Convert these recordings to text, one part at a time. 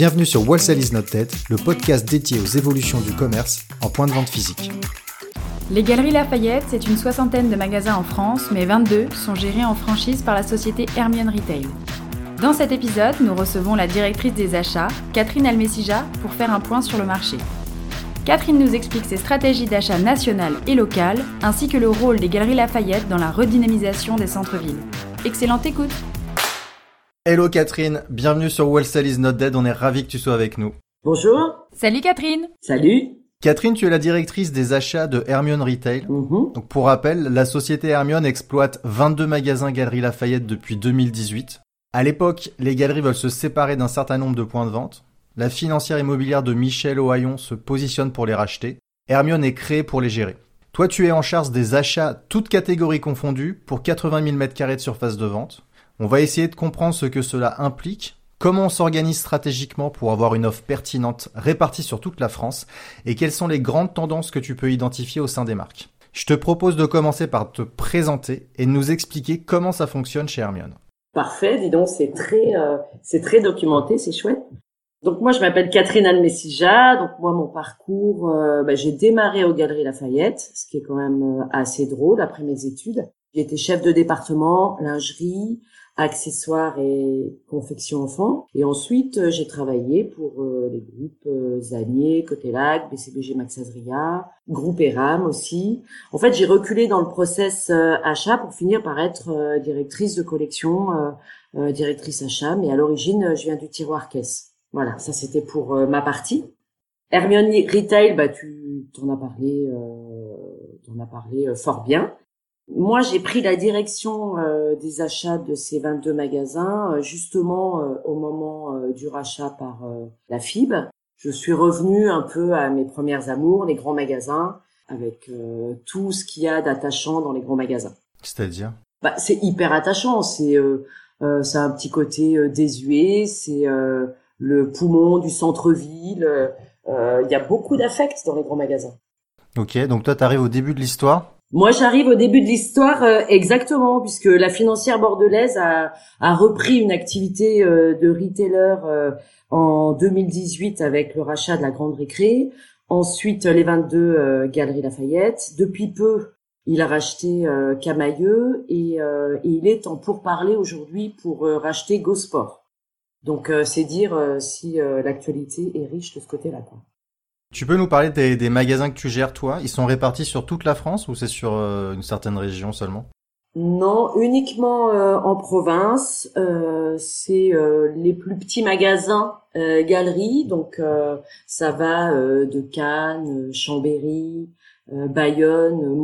Bienvenue sur Wholesale is not dead, le podcast dédié aux évolutions du commerce en point de vente physique. Les Galeries Lafayette, c'est une soixantaine de magasins en France, mais 22 sont gérés en franchise par la société Hermione Retail. Dans cet épisode, nous recevons la directrice des achats, Catherine Almessija, pour faire un point sur le marché. Catherine nous explique ses stratégies d'achat nationales et locales, ainsi que le rôle des Galeries Lafayette dans la redynamisation des centres-villes. Excellente écoute Hello Catherine, bienvenue sur Wholesale is not dead, on est ravis que tu sois avec nous. Bonjour. Salut Catherine Salut. Catherine, tu es la directrice des achats de Hermione Retail. Mhm. Donc pour rappel, la société Hermione exploite 22 magasins Galeries Lafayette depuis 2018. À l'époque, les galeries veulent se séparer d'un certain nombre de points de vente. La financière immobilière de Michel Ohaillon se positionne pour les racheter. Hermione est créée pour les gérer. Toi, tu es en charge des achats, toutes catégories confondues, pour 80 000 m2 de surface de vente. On va essayer de comprendre ce que cela implique, comment on s'organise stratégiquement pour avoir une offre pertinente répartie sur toute la France, et quelles sont les grandes tendances que tu peux identifier au sein des marques. Je te propose de commencer par te présenter et nous expliquer comment ça fonctionne chez Hermione. Parfait, dis donc, c'est très, euh, c'est très documenté, c'est chouette. Donc moi, je m'appelle Catherine Almessija. Donc moi, mon parcours, euh, bah, j'ai démarré aux Galeries Lafayette, ce qui est quand même euh, assez drôle après mes études. J'ai été chef de département, lingerie, accessoires et confection enfant. Et ensuite, euh, j'ai travaillé pour euh, les groupes euh, Zanier, Cotelac, BCBG Max Azria, Groupe Eram aussi. En fait, j'ai reculé dans le process euh, achat pour finir par être directrice de collection, directrice achat. Mais à l'origine, je viens du tiroir caisse. Voilà, ça c'était pour ma partie. Hermione Retail, bah tu t'en as parlé, t'en as parlé fort bien. Moi, j'ai pris la direction euh, des achats de ces 22 magasins euh, justement euh, au moment du rachat par la FIB. Je suis revenue un peu à mes premières amours, les grands magasins, avec tout ce qu'il y a d'attachant dans les grands magasins. C'est-à-dire? Bah, c'est hyper attachant. C'est ça a un petit côté désuet. C'est le poumon du centre-ville. Il y a beaucoup d'affect dans les grands magasins. Ok, donc toi t'arrives au début de l'histoire. Moi, j'arrive au début de l'histoire euh, exactement, puisque la financière bordelaise a, a repris une activité euh, de retailer euh, en 2018 avec le rachat de la Grande Récré. Ensuite, les 22 euh, Galeries Lafayette. Depuis peu, il a racheté euh, Camailleux et, euh, et il est en pourparlers aujourd'hui pour racheter Gosport. Donc, c'est dire si l'actualité est riche de ce côté-là. quoi. Tu peux nous parler des, des magasins que tu gères toi? Ils sont répartis sur toute la France ou c'est sur euh, une certaine région seulement? Non, uniquement euh, en province. Euh, c'est euh, les plus petits magasins euh, galeries. Donc euh, ça va de Cannes, Chambéry, Bayonne,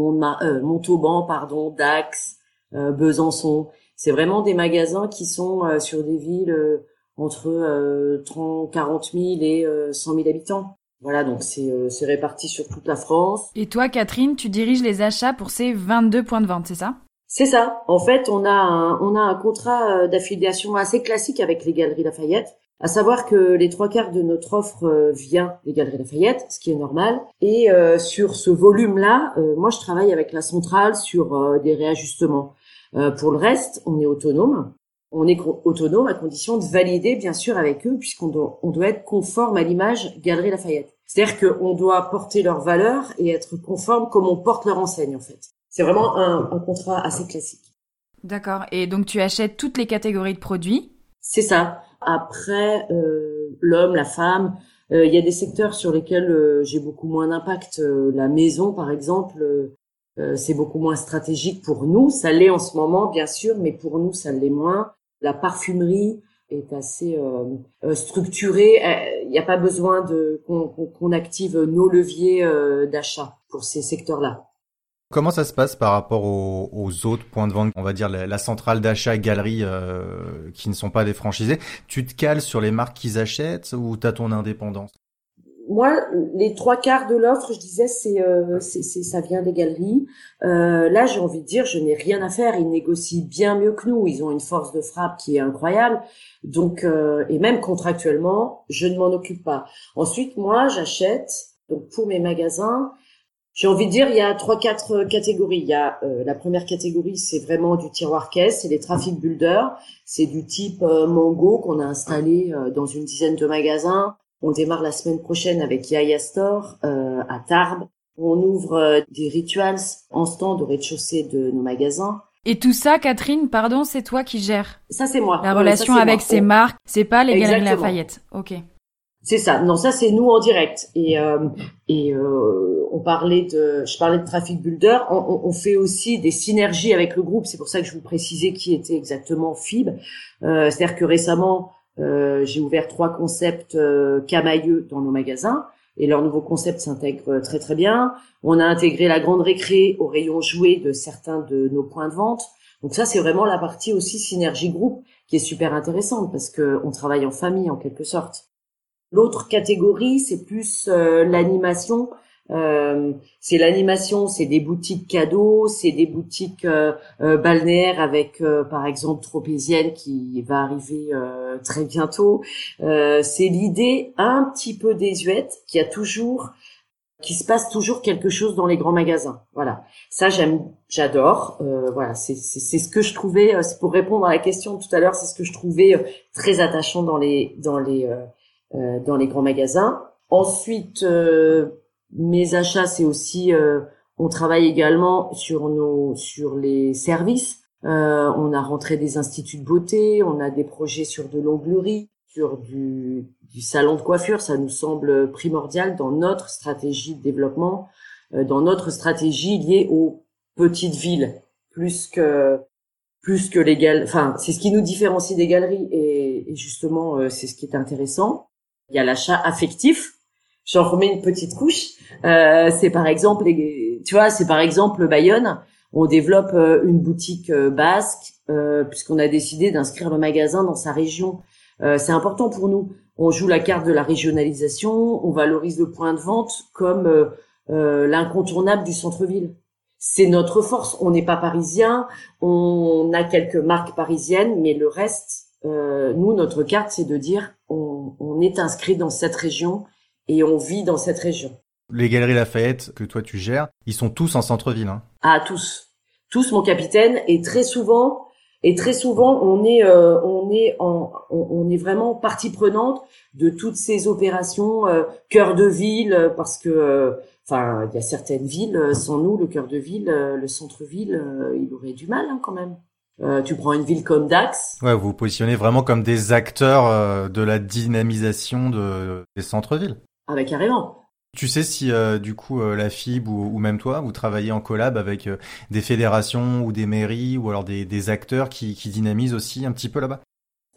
Montauban, pardon, Dax, Besançon. C'est vraiment des magasins qui sont sur des villes entre euh, 30, 40 000 et euh, 100 000 habitants. Voilà, donc c'est euh, c'est réparti sur toute la France. Et toi Catherine, tu diriges les achats pour ces 22 points de vente, c'est ça? C'est ça. En fait, on a un, on a un contrat euh, d'affiliation assez classique avec les Galeries Lafayette, à savoir que les trois quarts de notre offre euh, vient des Galeries Lafayette, ce qui est normal. Et euh, sur ce volume-là, euh, moi, je travaille avec la centrale sur euh, des réajustements. Euh, pour le reste, on est autonome. On est autonome à condition de valider, bien sûr, avec eux, puisqu'on doit, on doit être conforme à l'image Galerie Lafayette. C'est-à-dire qu'on doit porter leurs valeurs et être conforme comme on porte leur enseigne, en fait. C'est vraiment un, un contrat assez classique. D'accord. Et donc tu achètes toutes les catégories de produits? C'est ça. Après, euh, l'homme, la femme, euh, il y a des secteurs sur lesquels euh, j'ai beaucoup moins d'impact. La maison, par exemple, c'est beaucoup moins stratégique pour nous. Ça l'est en ce moment, bien sûr, mais pour nous, ça l'est moins. La parfumerie est assez euh, euh, structurée. Euh, Il n'y a pas besoin de qu'on active nos leviers d'achat pour ces secteurs-là. Comment ça se passe par rapport aux, autres points de vente, on va dire la, centrale d'achat, galerie, qui ne sont pas des franchisés? Tu te cales sur les marques qu'ils achètent ou t'as ton indépendance? Moi, les trois quarts de l'offre, je disais, c'est, euh, c'est, ça vient des galeries. Euh, là, j'ai envie de dire, je n'ai rien à faire. Ils négocient bien mieux que nous. Ils ont une force de frappe qui est incroyable. Donc, euh, et même contractuellement, je ne m'en occupe pas. Ensuite, moi, j'achète. Donc, pour mes magasins, j'ai envie de dire, il y a trois, quatre catégories. Il y a euh, la première catégorie, c'est vraiment du tiroir caisse, c'est les traffic builders. C'est du type euh, Mango qu'on a installé dans une dizaine de magasins on démarre la semaine prochaine avec Yaya Store euh, à Tarbes. On ouvre euh, des rituals en stand au rez-de-chaussée de nos magasins. Et tout ça, Catherine, pardon, c'est toi qui gères Ça, c'est moi. La relation avec ces marques, c'est pas les Galeries Lafayette. Ok. C'est ça. Non, ça c'est nous en direct. Et euh, et on parlait de, je parlais de Traffic Builder. On, on, fait aussi des synergies avec le groupe. C'est pour ça que je vous précisais qui était exactement Fib. C'est-à-dire que récemment, euh, j'ai ouvert trois concepts euh, camailleux dans nos magasins et leur nouveau concept s'intègre très très bien. On a intégré la grande récré au rayon jouet de certains de nos points de vente. Donc ça, c'est vraiment la partie aussi synergie groupe qui est super intéressante parce que on travaille en famille en quelque sorte. L'autre catégorie, c'est plus euh, l'animation euh, c'est l'animation, c'est des boutiques cadeaux, c'est des boutiques euh, euh, balnéaires avec, par exemple, Tropézienne qui va arriver très bientôt. c'est l'idée un petit peu désuète qui a toujours qui se passe toujours quelque chose dans les grands magasins. Voilà, ça j'aime, j'adore. voilà, c'est ce que je trouvais. c'est pour répondre à la question tout à l'heure, c'est ce que je trouvais très attachant dans les dans les dans les grands magasins. Ensuite, mes achats, c'est aussi, euh, on travaille également sur nos, sur les services. Euh, on a rentré des instituts de beauté, on a des projets sur de l'onglerie, sur du, du salon de coiffure. Ça nous semble primordial dans notre stratégie de développement, euh, dans notre stratégie liée aux petites villes, plus que plus que les galeries. Enfin, c'est ce qui nous différencie des galeries et, et justement, euh, c'est ce qui est intéressant. Il y a l'achat affectif j'en remets une petite couche. Euh, c'est par exemple, tu vois, c'est par exemple Bayonne. On développe euh, une boutique euh, basque euh, puisqu'on a décidé d'inscrire le magasin dans sa région. c'est important pour nous. On joue la carte de la régionalisation. On valorise le point de vente comme l'incontournable du centre-ville. C'est notre force. On n'est pas parisien. On a quelques marques parisiennes, mais le reste, nous, notre carte, c'est de dire on, on est inscrit dans cette région et on vit dans cette région. Les galeries Lafayette que toi tu gères, ils sont tous en centre-ville. Hein. Ah tous, tous mon capitaine et très souvent et très souvent on est euh, on est en on, est vraiment partie prenante de toutes ces opérations euh, cœur de ville parce que euh, enfin il y a certaines villes sans nous le cœur de ville le centre-ville il aurait du mal hein, quand même. tu prends une ville comme Dax. Ouais, vous vous positionnez vraiment comme des acteurs de la dynamisation de, des centres-villes. Ah bah carrément. Tu sais si euh, du coup euh, la FIB ou, même toi, vous travaillez en collab avec euh, des fédérations ou des mairies ou alors des, des acteurs qui, qui, dynamisent aussi un petit peu là-bas?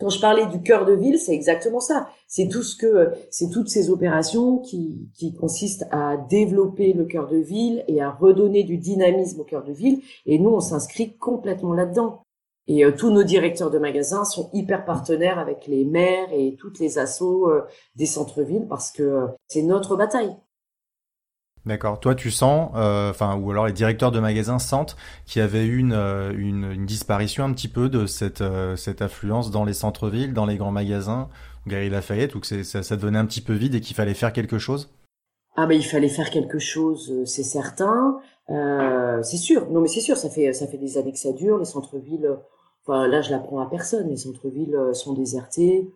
Quand je parlais du cœur de ville, c'est exactement ça. C'est tout ce que, c'est toutes ces opérations qui, qui consistent à développer le cœur de ville et à redonner du dynamisme au cœur de ville. Et nous, on s'inscrit complètement là-dedans. Et euh, tous nos directeurs de magasins sont hyper partenaires avec les maires et toutes les assos euh, des centres-villes parce que euh, c'est notre bataille. D'accord. Toi, tu sens, enfin, ou alors les directeurs de magasins sentent qu'il y avait une, une, disparition un petit peu de cette, cette affluence dans les centres-villes, dans les grands magasins, Gary Lafayette, ou que ça, ça devenait un petit peu vide et qu'il fallait faire quelque chose? Ah ben il fallait faire quelque chose, c'est certain. Euh, c'est sûr. Non mais c'est sûr, ça fait ça fait des années que ça dure. Les centres-villes là, je l'apprends à personne. Les centres-villes euh, sont désertés.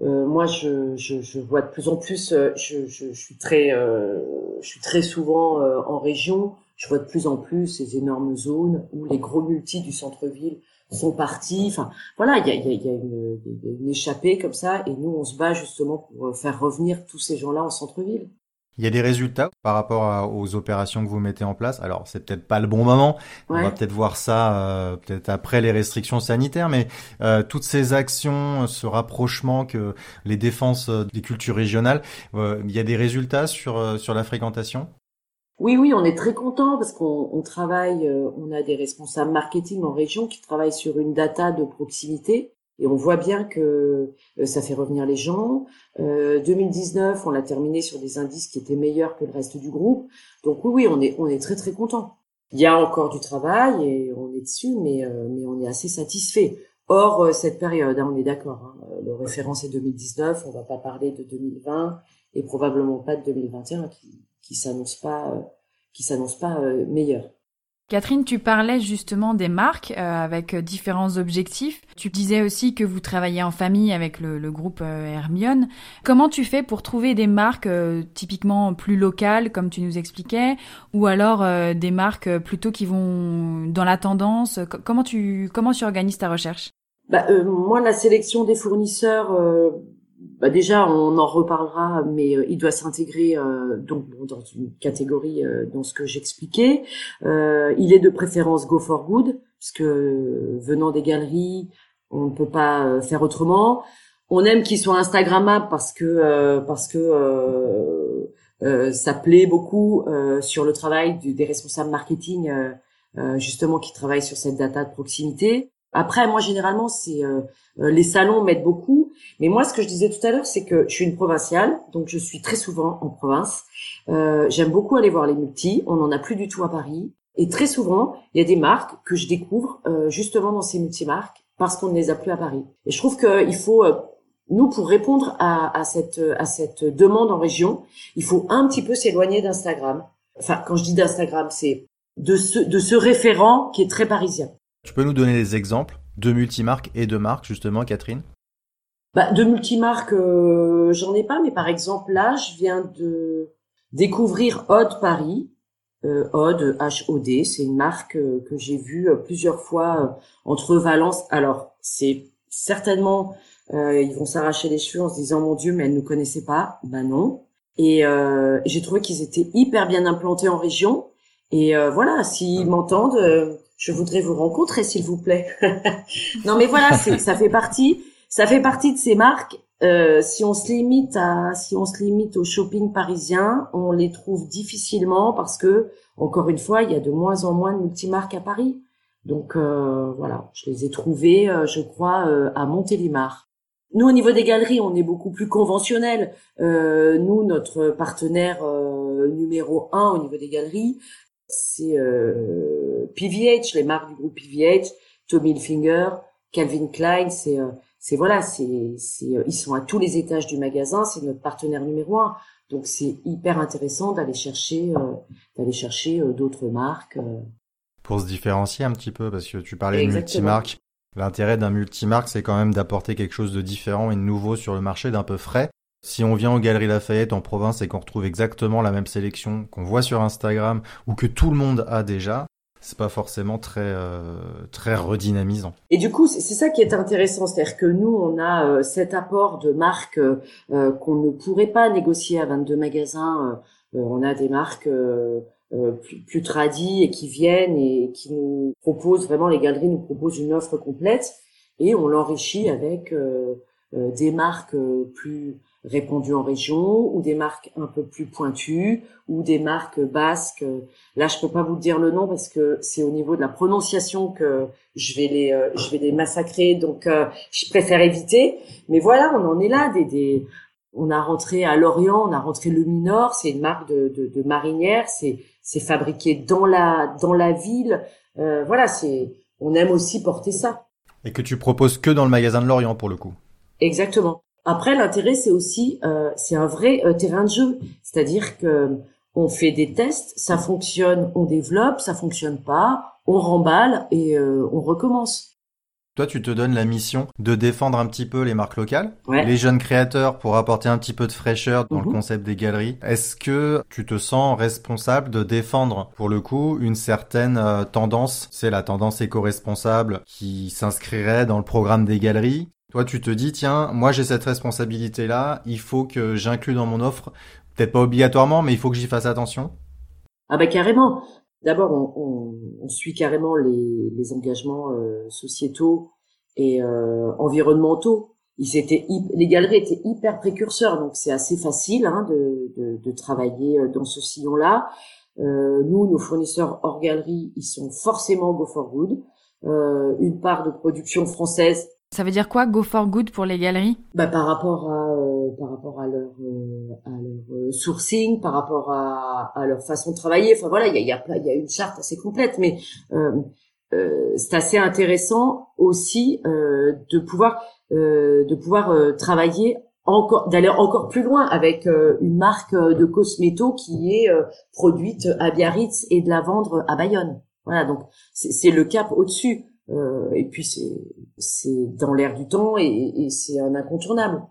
Euh, moi, je, je, vois de plus en plus. Euh, je, je, suis très, je suis très souvent en région. Je vois de plus en plus ces énormes zones où les gros multis du centre-ville sont partis. Enfin, voilà, il y a, une, échappée comme ça, et nous, on se bat justement pour faire revenir tous ces gens-là en centre-ville. Il y a des résultats par rapport aux opérations que vous mettez en place. Alors, c'est peut-être pas le bon moment. On va peut-être voir ça euh, peut-être après les restrictions sanitaires, mais euh, toutes ces actions, ce rapprochement que les défenses euh, des cultures régionales, il y a des résultats sur sur la fréquentation? Oui, oui, on est très content parce qu'on on travaille, on a des responsables marketing en région qui travaillent sur une data de proximité Et on voit bien que ça fait revenir les gens. 2019, on l'a terminé sur des indices qui étaient meilleurs que le reste du groupe. Donc oui, oui, on est on est très très content. Il y a encore du travail et on est dessus, mais mais on est assez satisfait. Or cette période, hein, on est d'accord. Hein, le référent c'est 2019, on va pas parler de 2020 et probablement pas de 2021 qui qui s'annonce pas qui s'annonce pas meilleur. Catherine, tu parlais justement des marques euh, avec différents objectifs. Tu disais aussi que vous travaillez en famille avec le, groupe euh, Hermione. Comment tu fais pour trouver des marques euh, typiquement plus locales, comme tu nous expliquais, ou alors des marques plutôt qui vont dans la tendance? Comment tu comment tu organises ta recherche? Bah, Moi, la sélection des fournisseurs bah déjà, on en reparlera, mais euh, il doit s'intégrer euh, donc dans une catégorie euh, dans ce que j'expliquais. il est de préférence go for good, puisque venant des galeries, on ne peut pas faire autrement. On aime qu'il soit Instagrammable parce que parce que ça plaît beaucoup sur le travail des responsables marketing, justement qui travaillent sur cette data de proximité. Après, moi, généralement, c'est euh, euh, les salons m'aident beaucoup. Mais moi, ce que je disais tout à l'heure, c'est que je suis une provinciale, donc je suis très souvent en province. Euh, J'aime beaucoup aller voir les multis. On n'en a plus du tout à Paris. Et très souvent, il y a des marques que je découvre euh, justement dans ces multimarques parce qu'on ne les a plus à Paris. Et je trouve qu'il faut, nous, pour répondre à, à, cette, à cette demande en région, il faut un petit peu s'éloigner d'Instagram. Enfin, quand je dis d'Instagram, c'est de ce, de ce référent qui est très parisien. Tu peux nous donner des exemples de multimarques et de marques, justement, Catherine? Bah, De multimarques, euh, j'en ai pas, mais par exemple, là, je viens de découvrir Odd Paris. Euh, Odd, H-O-D, c'est une marque euh, que j'ai vue euh, plusieurs fois entre Valence. Alors, c'est certainement, ils vont s'arracher les cheveux en se disant, mon Dieu, mais elle ne nous connaissait pas. Ben non. Et j'ai trouvé qu'ils étaient hyper bien implantés en région. Et voilà, s'ils m'entendent, je voudrais vous rencontrer, s'il vous plaît. non, mais voilà, ça fait partie, ça fait partie de ces marques. Euh, si on se limite à, si on se limite au shopping parisien, on les trouve difficilement parce que, encore une fois, il y a de moins en moins de multimarques à Paris. Donc euh, voilà, je les ai trouvées, euh, je crois, à Montélimar. Nous, au niveau des galeries, on est beaucoup plus conventionnel. nous, notre partenaire numéro un au niveau des galeries, c'est euh, PVH, les marques du groupe PVH, Tommy Hilfiger, Calvin Klein, c'est euh, c'est voilà, c'est c'est euh, ils sont à tous les étages du magasin, c'est notre partenaire numéro un. Donc c'est hyper intéressant d'aller chercher euh, d'aller chercher d'autres marques. Pour se différencier un petit peu, parce que tu parlais de multimarque. L'intérêt d'un multimarque, c'est quand même d'apporter quelque chose de différent et de nouveau sur le marché, d'un peu frais. Si on vient aux Galeries Lafayette en province et qu'on retrouve exactement la même sélection qu'on voit sur Instagram ou que tout le monde a déjà, c'est pas forcément très euh, très redynamisant. Et du coup, c'est ça qui est intéressant, c'est-à-dire que nous, on a euh, cet apport de marques euh, qu'on ne pourrait pas négocier à 22 magasins. on a des marques plus, plus tradies et qui viennent et qui nous proposent vraiment les galeries nous proposent une offre complète et on l'enrichit avec des marques plus répandues en région ou des marques un peu plus pointues ou des marques basques. Là, je peux pas vous dire le nom parce que c'est au niveau de la prononciation que je vais les euh, je vais les massacrer, donc euh, je préfère éviter. Mais voilà, on en est là. Des, des on a rentré à Lorient, on a rentré le Minor, c'est une marque de, de, de marinière, c'est c'est fabriqué dans la dans la ville. Euh, voilà, c'est on aime aussi porter ça. Et que tu proposes que dans le magasin de Lorient pour le coup. Exactement. Après, l'intérêt, c'est aussi, euh, c'est un vrai euh, terrain de jeu. C'est-à-dire que on fait des tests, ça fonctionne, on développe, ça fonctionne pas, on remballe et euh, on recommence. Toi, tu te donnes la mission de défendre un petit peu les marques locales, les jeunes créateurs pour apporter un petit peu de fraîcheur dans le mhm. concept des galeries. Est-ce que tu te sens responsable de défendre, pour le coup, une certaine tendance, c'est la tendance éco-responsable qui s'inscrirait dans le programme des galeries toi, tu te dis, tiens, moi j'ai cette responsabilité-là, il faut que j'inclue dans mon offre, peut-être pas obligatoirement, mais il faut que j'y fasse attention. Ah bah carrément. D'abord, on, on, suit carrément les, les engagements euh, sociétaux et euh, environnementaux. Ils étaient, les galeries étaient hyper précurseurs, donc c'est assez facile hein, de, de, de, travailler euh, dans ce sillon-là. Euh, nous, nos fournisseurs hors galerie, ils sont forcément go for good. Euh, une part de production française Ça veut dire quoi Go for Good pour les galeries? Bah, par rapport à par rapport à leur à leur sourcing, par rapport à, à leur façon de travailler. Enfin voilà, il y a il y a, y a une charte assez complète, mais euh, c'est assez intéressant aussi euh, de pouvoir euh, de pouvoir travailler encore d'aller encore plus loin avec une marque de cosméto qui est produite à Biarritz et de la vendre à Bayonne. Voilà, donc c'est le cap au-dessus. Et puis c'est dans l'air du temps et, et c'est un incontournable.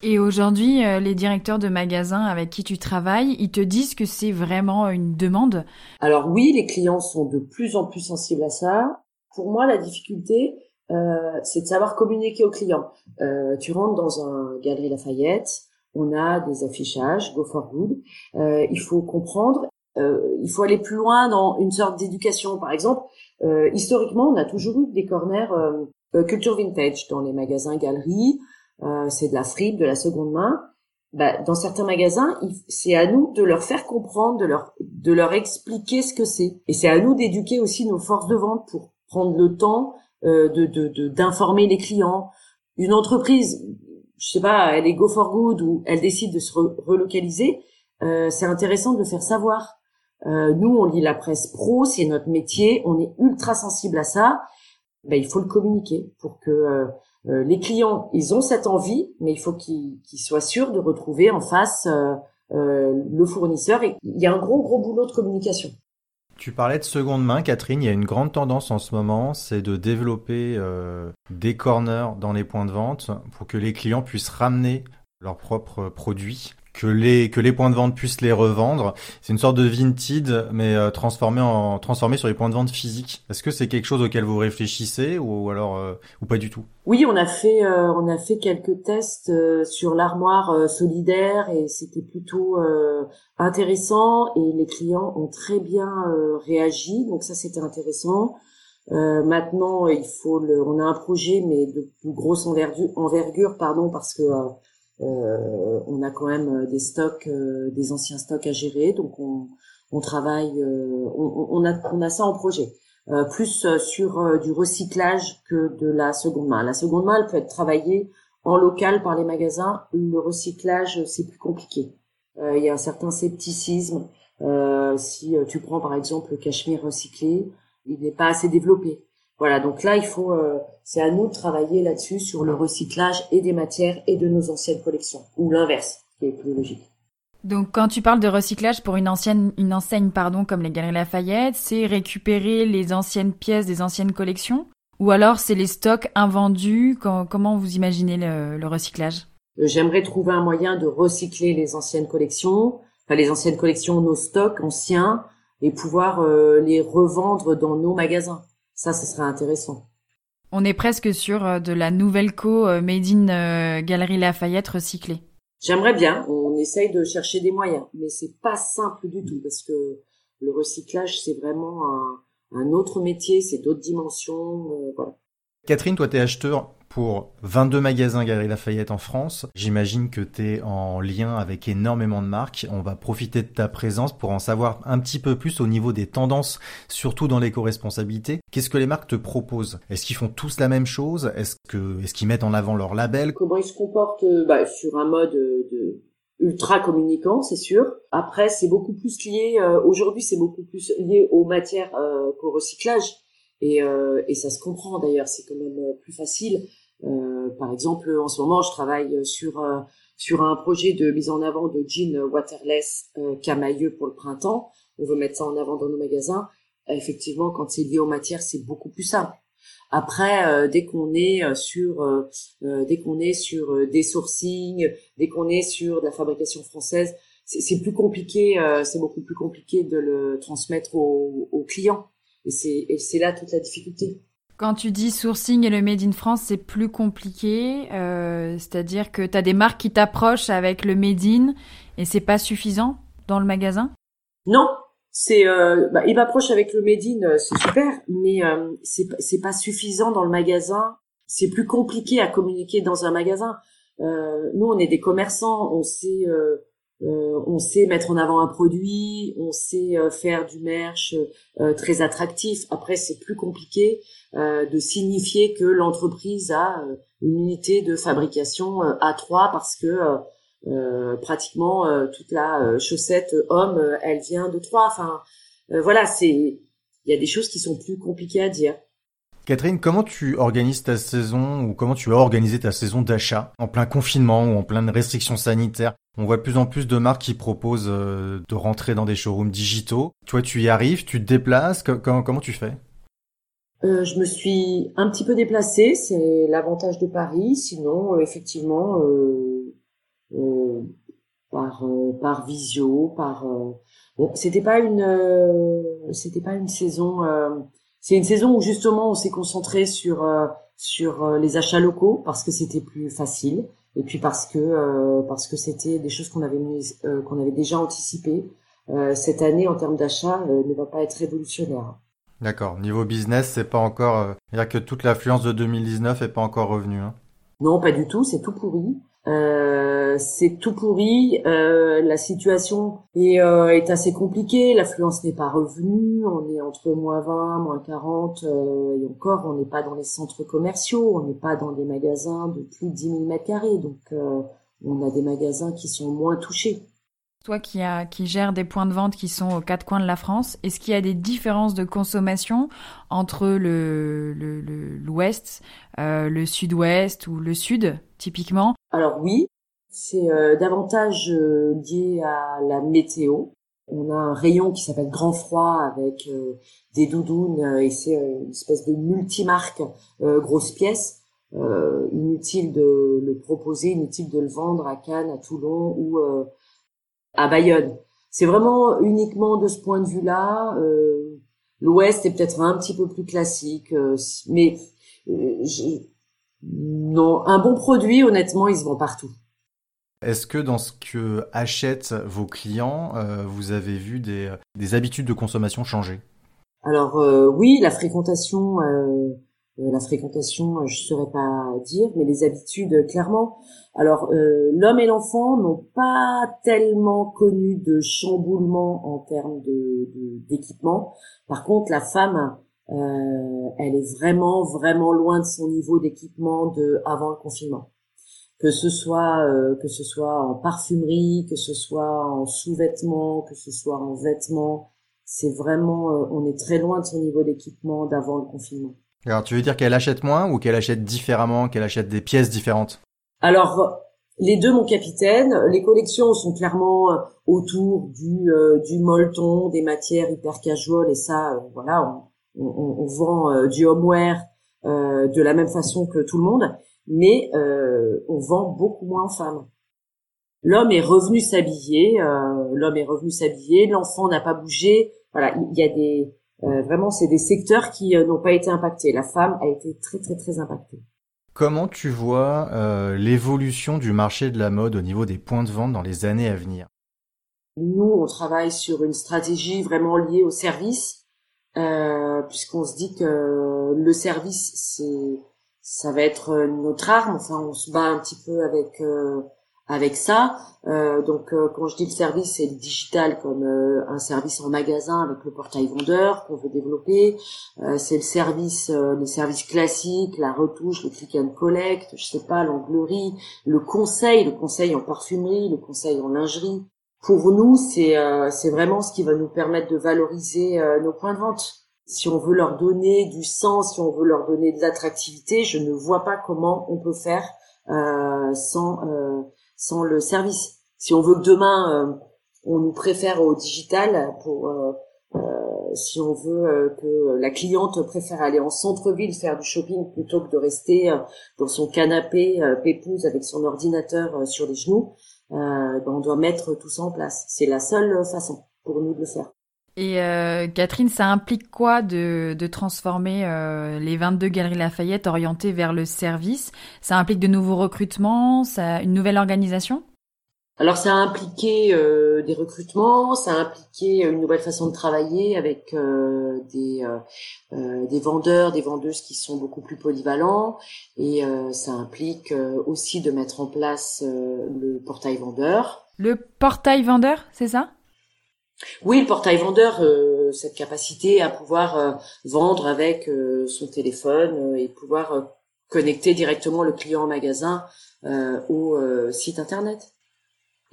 Et aujourd'hui, euh, les directeurs de magasins avec qui tu travailles, ils te disent que c'est vraiment une demande? Alors oui, les clients sont de plus en plus sensibles à ça. Pour moi, la difficulté, euh, c'est de savoir communiquer aux clients. Euh, tu rentres dans un galerie Lafayette, on a des affichages, go for good. Euh, il faut comprendre, euh, il faut aller plus loin dans une sorte d'éducation. Par exemple, historiquement, on a toujours eu des corners culture vintage dans les magasins galeries. Euh, c'est de la fripe, de la seconde main. Bah, dans certains magasins, c'est à nous de leur faire comprendre, de leur de leur expliquer ce que c'est. Et c'est à nous d'éduquer aussi nos forces de vente pour prendre le temps euh, de d'informer les clients. Une entreprise, je sais pas, elle est go for good ou elle décide de se relocaliser, euh, c'est intéressant de le faire savoir. Euh, nous, on lit la presse pro, c'est notre métier, on est ultra sensible à ça. Ben, il faut le communiquer pour que euh, euh, les clients, ils ont cette envie, mais il faut qu'ils soient sûrs de retrouver en face le fournisseur. Et il y a un gros, gros boulot de communication. Tu parlais de seconde main, Catherine. Il y a une grande tendance en ce moment, c'est de développer des corners dans les points de vente pour que les clients puissent ramener leurs propres produits que les que les points de vente puissent les revendre. C'est une sorte de vinted, mais euh, transformé en transformé sur les points de vente physiques. Est-ce que c'est quelque chose auquel vous réfléchissez ou, alors euh, ou pas du tout? Oui, on a fait euh, on a fait quelques tests sur l'armoire solidaire et c'était plutôt intéressant et les clients ont très bien réagi. Donc ça c'était intéressant. maintenant, il faut le, on a un projet mais de plus grosse envergure, envergure pardon, parce que euh, on a quand même euh, des stocks, euh, des anciens stocks à gérer, donc on, on travaille, on, on, a, on a ça en projet. plus sur du recyclage que de la seconde main. La seconde main, elle peut être travaillée en local par les magasins. Le recyclage, c'est plus compliqué. il y a un certain scepticisme. si tu prends par exemple le cachemire recyclé, il n'est pas assez développé. Voilà, donc là, il faut, euh, c'est à nous de travailler là-dessus sur le recyclage et des matières et de nos anciennes collections, ou l'inverse, qui est plus logique. Donc, quand tu parles de recyclage pour une ancienne, une enseigne, pardon, comme les Galeries Lafayette, c'est récupérer les anciennes pièces des anciennes collections, ou alors c'est les stocks invendus. comment vous imaginez le, recyclage? Euh, J'aimerais trouver un moyen de recycler les anciennes collections, enfin les anciennes collections, nos stocks anciens, et pouvoir euh, les revendre dans nos magasins. Ça, ce serait intéressant. On est presque sur euh, de la nouvelle co euh, Made in euh, Galerie Lafayette recyclée. J'aimerais bien. On essaye de chercher des moyens, mais c'est pas simple du tout parce que le recyclage, c'est vraiment un, autre métier, c'est d'autres dimensions. voilà. Catherine, toi, t'es acheteur pour 22 magasins Galerie Lafayette en France. J'imagine que tu es en lien avec énormément de marques. On va profiter de ta présence pour en savoir un petit peu plus au niveau des tendances, surtout dans l'éco-responsabilité. Qu'est-ce que les marques te proposent? Est-ce qu'ils font tous la même chose? Est-ce qu'ils mettent en avant leur label? Comment ils se comportent euh, bah, sur un mode de ultra communicant, c'est sûr. Après, c'est beaucoup plus lié. Euh, aujourd'hui, c'est beaucoup plus lié aux matières euh, qu'au recyclage. Et, ça se comprend d'ailleurs. C'est quand même plus facile euh, par exemple, en ce moment, je travaille sur euh, sur un projet de mise en avant de jeans waterless euh, camailleux pour le printemps. On veut mettre ça en avant dans nos magasins. Effectivement, quand c'est lié aux matières, c'est beaucoup plus simple. Après, dès qu'on est sur, dès qu'on est sur des sourcings, dès qu'on est sur de la fabrication française, c'est plus compliqué, c'est beaucoup plus compliqué de le transmettre aux, aux clients. Et c'est là toute la difficulté. Quand tu dis sourcing et le Made in France, c'est plus compliqué. Euh, C'est-à-dire que tu as des marques qui t'approchent avec le Made in et c'est pas suffisant dans le magasin? Non, c'est euh, bah, il m'approche avec le Made in, euh, c'est super, mais euh, c'est pas suffisant dans le magasin. C'est plus compliqué à communiquer dans un magasin. Euh, nous, on est des commerçants, on sait, euh, on sait mettre en avant un produit, on sait faire du merch très attractif. Après, c'est plus compliqué de signifier que l'entreprise a une unité de fabrication à 3 parce que pratiquement toute la chaussette homme, elle vient de 3. Enfin, voilà, c'est il y a des choses qui sont plus compliquées à dire. Catherine, comment tu organises ta saison ou comment tu as organisé ta saison d'achat en plein confinement ou en pleine restriction sanitaire? On voit de plus en plus de marques qui proposent euh, de rentrer dans des showrooms digitaux. Toi, tu y arrives, tu te déplaces, comment, tu fais? Euh, je me suis un petit peu déplacée, c'est l'avantage de Paris. Sinon, euh, effectivement, par par visio, par bon, c'était pas une c'était pas une saison c'est une saison où justement on s'est concentré sur sur les achats locaux parce que c'était plus facile et puis parce que euh, parce que c'était des choses qu'on avait mis, qu'on avait déjà anticipées. cette année en termes d'achat ne va pas être révolutionnaire. D'accord. Niveau business, c'est pas encore. C'est-à-dire que toute l'affluence de 2019 est pas encore revenue. Hein? Non, pas du tout. C'est tout pourri. Euh, c'est tout pourri. Euh, la situation est, euh, est assez compliquée. L'affluence n'est pas revenue. On est entre moins 20, moins 40. et encore, on n'est pas dans les centres commerciaux. On n'est pas dans des magasins de plus de 10 000 mètres carrés. Donc, on a des magasins qui sont moins touchés. Toi qui, a, qui gère des points de vente qui sont aux quatre coins de la France, est-ce qu'il y a des différences de consommation entre le, l'ouest, le, le sud-ouest ou le sud, typiquement? Alors oui, c'est euh, davantage euh, lié à la météo. On a un rayon qui s'appelle Grand Froid avec euh, des doudounes et c'est une espèce de multimarque grosse pièce. inutile de le proposer, inutile de le vendre à Cannes, à Toulon ou à Bayonne. C'est vraiment uniquement de ce point de vue-là. L'Ouest est peut-être un petit peu plus classique, mais non, un bon produit, honnêtement, il se vend partout. Est-ce que dans ce que achètent vos clients, euh, vous avez vu des, des, habitudes de consommation changer? Alors euh, oui, la fréquentation, euh, la fréquentation, je saurais pas dire, mais les habitudes, clairement. Alors l'homme et l'enfant n'ont pas tellement connu de chamboulement en termes de d'équipement. Par contre, la femme euh, elle est vraiment vraiment loin de son niveau d'équipement de avant le confinement. Que ce soit euh, que ce soit en parfumerie, que ce soit en sous-vêtements, que ce soit en vêtements, c'est vraiment euh, on est très loin de son niveau d'équipement d'avant le confinement. Alors tu veux dire qu'elle achète moins ou qu'elle achète différemment, qu'elle achète des pièces différentes? Alors les deux, mon capitaine. Les collections sont clairement autour du du molleton, des matières hyper casual et ça, voilà, on, vend euh, du homeware euh, de la même façon que tout le monde, mais euh, on vend beaucoup moins femmes. L'homme est revenu s'habiller, l'homme est revenu s'habiller, l'enfant n'a pas bougé. Voilà, il y a des vraiment c'est des secteurs qui n'ont pas été impactés. La femme a été très très très impactée. Comment tu vois l'évolution du marché de la mode au niveau des points de vente dans les années à venir? Nous, on travaille sur une stratégie vraiment liée au service. Euh, puisqu'on se dit que le service, c'est, ça va être notre arme. Enfin, on se bat un petit peu avec euh, avec ça. Euh, donc, quand je dis le service, c'est le digital comme un service en magasin avec le portail vendeur qu'on veut développer. c'est le service, les services classiques, la retouche, le click and collect, je sais pas, l'anglerie, le conseil, le conseil en parfumerie, le conseil en lingerie pour nous, c'est euh, c'est vraiment ce qui va nous permettre de valoriser euh, nos points de vente. Si on veut leur donner du sens, si on veut leur donner de l'attractivité, je ne vois pas comment on peut faire euh, sans sans le service. Si on veut que demain on nous préfère au digital pour si on veut que la cliente préfère aller en centre-ville faire du shopping plutôt que de rester dans son canapé pépouse avec son ordinateur sur les genoux, euh, ben, on doit mettre tout ça en place. C'est la seule façon pour nous de le faire. Et euh, Catherine, ça implique quoi de, de transformer euh, les 22 Galeries Lafayette orientées vers le service? Ça implique de nouveaux recrutements, ça, une nouvelle organisation? Alors ça a impliqué euh, des recrutements, ça a impliqué une nouvelle façon de travailler avec euh, des, euh, des vendeurs, des vendeuses qui sont beaucoup plus polyvalents. Et ça implique aussi de mettre en place le portail vendeur. Le portail vendeur, c'est ça? Oui, le portail vendeur, euh, cette capacité à pouvoir euh, vendre avec euh, son téléphone et pouvoir connecter directement le client en magasin au site internet.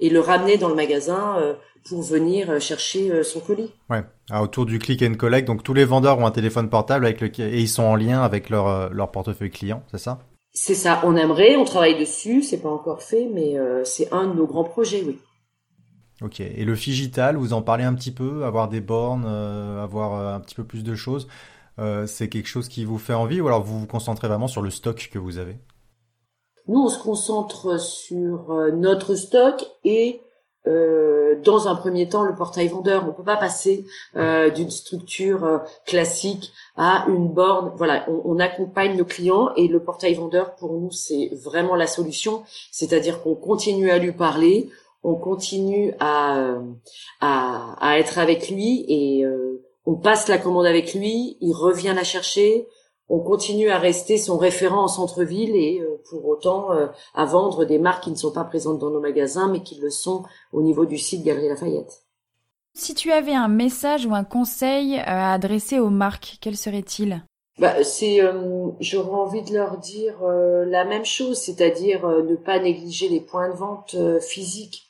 Et le ramener dans le magasin pour venir chercher son colis. Ouais, ah, autour du click and collect, donc tous les vendeurs ont un téléphone portable avec le et ils sont en lien avec leur leur portefeuille client, c'est ça? C'est ça, on aimerait, on travaille dessus, c'est pas encore fait, mais c'est un de nos grands projets, oui. Ok, et le Figital, vous en parlez un petit peu, avoir des bornes, euh, avoir euh, un petit peu plus de choses, c'est quelque chose qui vous fait envie ou alors vous vous concentrez vraiment sur le stock que vous avez? Nous, on se concentre sur notre stock et euh, dans un premier temps le portail vendeur. On peut pas passer euh, d'une structure euh, classique à une borne. Voilà, on, on, accompagne nos clients et le portail vendeur pour nous c'est vraiment la solution. C'est-à-dire qu'on continue à lui parler, on continue à à, à être avec lui et on passe la commande avec lui. Il revient la chercher on continue à rester son référent en centre-ville et euh, pour autant euh, à vendre des marques qui ne sont pas présentes dans nos magasins mais qui le sont au niveau du site Galerie Lafayette. Si tu avais un message ou un conseil euh, à adresser aux marques, quel serait-il? Bah, c'est, j'aurais envie de leur dire la même chose, c'est-à-dire ne pas négliger les points de vente physiques,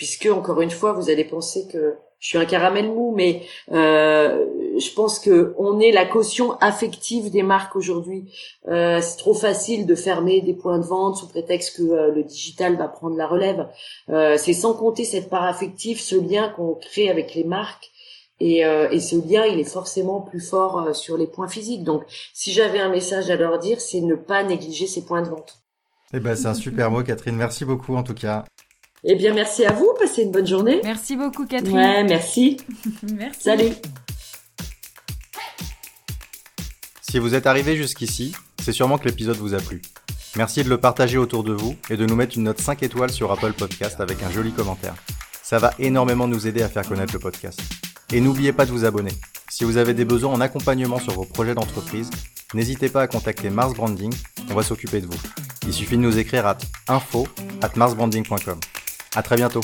puisque encore une fois, vous allez penser que je suis un caramel mou, mais euh, je pense que on est la caution affective des marques aujourd'hui. Euh, c'est trop facile de fermer des points de vente sous prétexte que euh, le digital va prendre la relève. Euh, c'est sans compter cette part affective, ce lien qu'on crée avec les marques. Et, ce lien, il est forcément plus fort sur les points physiques. Donc, si j'avais un message à leur dire, c'est ne pas négliger ces points de vente. Eh ben, c'est un super mot, Catherine. Merci beaucoup, en tout cas. Eh bien, merci à vous. Passez une bonne journée. Merci beaucoup, Catherine. Ouais, merci. merci. Salut. Si vous êtes arrivé jusqu'ici, c'est sûrement que l'épisode vous a plu. Merci de le partager autour de vous et de nous mettre une note 5 étoiles sur Apple Podcast avec un joli commentaire. Ça va énormément nous aider à faire connaître le podcast. Et n'oubliez pas de vous abonner. Si vous avez des besoins en accompagnement sur vos projets d'entreprise, n'hésitez pas à contacter Mars Branding, on va s'occuper de vous. Il suffit de nous écrire à info at marsbranding.com. À très bientôt.